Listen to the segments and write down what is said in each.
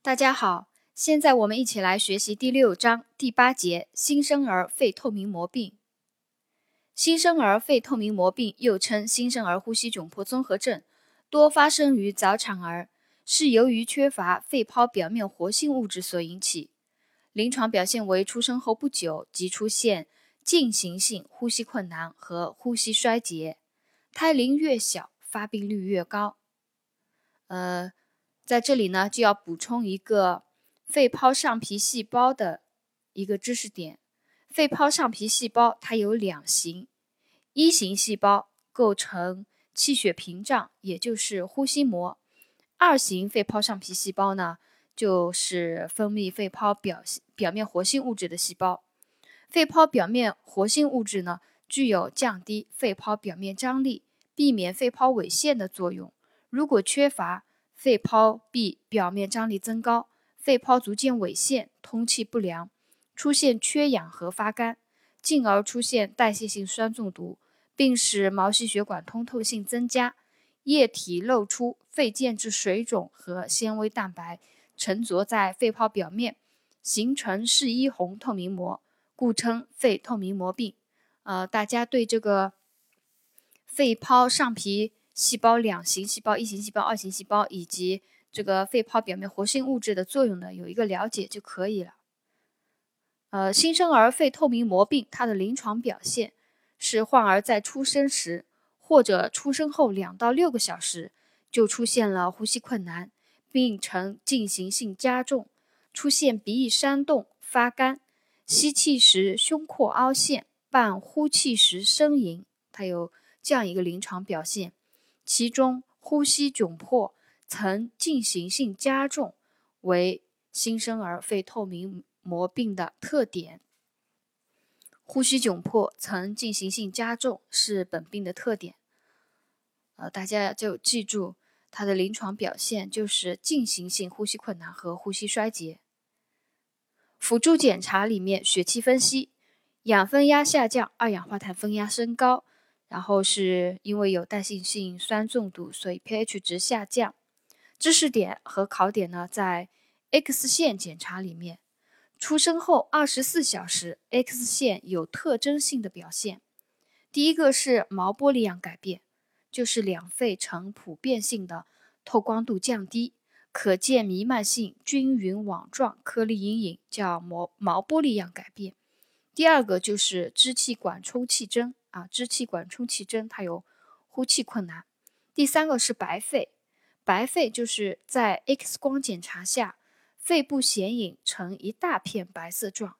大家好，现在我们一起来学习第六章第八节新生儿肺透明膜病。新生儿肺透明膜病又称新生儿呼吸窘迫综合症，多发生于早产儿，是由于缺乏肺泡表面活性物质所引起。临床表现为出生后不久即出现进行性呼吸困难和呼吸衰竭，胎龄越小，发病率越高。呃。在这里呢，就要补充一个肺泡上皮细胞的一个知识点。肺泡上皮细胞它有两型，一型细胞构成气血屏障，也就是呼吸膜；二型肺泡上皮细胞呢，就是分泌肺泡表表面活性物质的细胞。肺泡表面活性物质呢，具有降低肺泡表面张力、避免肺泡萎陷的作用。如果缺乏，肺泡壁表面张力增高，肺泡逐渐萎陷，通气不良，出现缺氧和发干，进而出现代谢性酸中毒，并使毛细血管通透性增加，液体漏出，肺间质水肿和纤维蛋白沉着在肺泡表面，形成视衣红透明膜，故称肺透明膜病。呃，大家对这个肺泡上皮。细胞两型细胞，一型细胞、二型细胞以及这个肺泡表面活性物质的作用呢，有一个了解就可以了。呃，新生儿肺透明膜病，它的临床表现是患儿在出生时或者出生后两到六个小时就出现了呼吸困难，病程进行性加重，出现鼻翼扇动、发干，吸气时胸廓凹陷，伴呼气时呻吟，它有这样一个临床表现。其中，呼吸窘迫曾进行性加重为新生儿肺透明膜病的特点。呼吸窘迫曾进行性加重是本病的特点。呃，大家就记住它的临床表现就是进行性呼吸困难和呼吸衰竭。辅助检查里面，血气分析，氧分压下降，二氧化碳分压升高。然后是因为有代谢性酸中毒，所以 pH 值下降。知识点和考点呢，在 X 线检查里面，出生后二十四小时 X 线有特征性的表现。第一个是毛玻璃样改变，就是两肺呈普遍性的透光度降低，可见弥漫性均匀网状颗粒阴影，叫毛毛玻璃样改变。第二个就是支气管充气征。啊，支气管充气征，它有呼气困难。第三个是白肺，白肺就是在 X 光检查下，肺部显影呈一大片白色状，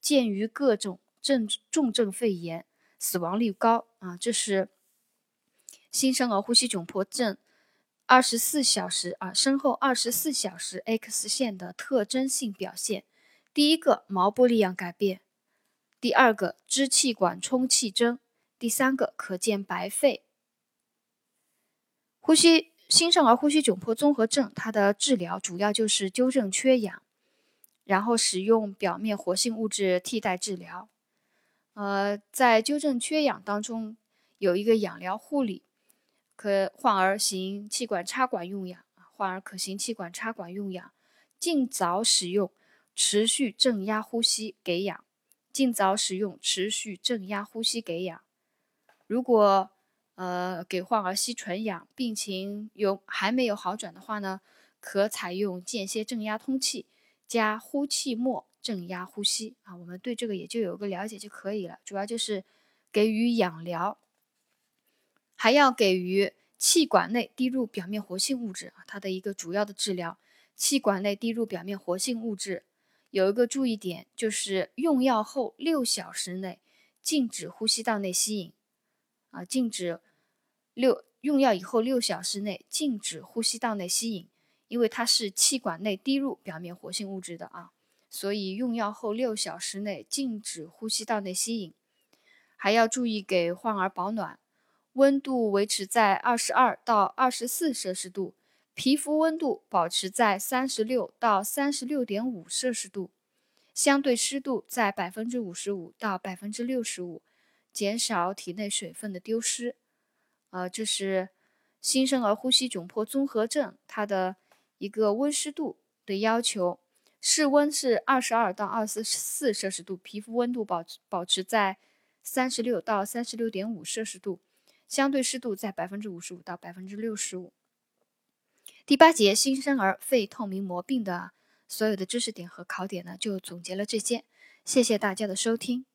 见于各种症重症肺炎，死亡率高。啊，这是新生儿呼吸窘迫症二十四小时啊，生后二十四小时 X 线的特征性表现。第一个毛玻璃样改变，第二个支气管充气征。第三个可见白肺，呼吸新生儿呼吸窘迫综合症，它的治疗主要就是纠正缺氧，然后使用表面活性物质替代治疗。呃，在纠正缺氧当中，有一个氧疗护理，可患儿行气管插管用氧，患儿可行气管插管用氧，尽早使用持续正压呼吸给氧，尽早使用持续正压呼吸给氧。如果呃给患儿吸纯氧，病情有还没有好转的话呢，可采用间歇正压通气加呼气末正压呼吸啊。我们对这个也就有个了解就可以了。主要就是给予氧疗，还要给予气管内滴入表面活性物质啊。它的一个主要的治疗，气管内滴入表面活性物质有一个注意点，就是用药后六小时内禁止呼吸道内吸引。啊，禁止六用药以后六小时内禁止呼吸道内吸引，因为它是气管内滴入表面活性物质的啊，所以用药后六小时内禁止呼吸道内吸引。还要注意给患儿保暖，温度维持在二十二到二十四摄氏度，皮肤温度保持在三十六到三十六点五摄氏度，相对湿度在百分之五十五到百分之六十五。减少体内水分的丢失，呃，这是新生儿呼吸窘迫综合症它的一个温湿度的要求，室温是二十二到二十四摄氏度，皮肤温度保保持在三十六到三十六点五摄氏度，相对湿度在百分之五十五到百分之六十五。第八节新生儿肺透明膜病的所有的知识点和考点呢，就总结了这些。谢谢大家的收听。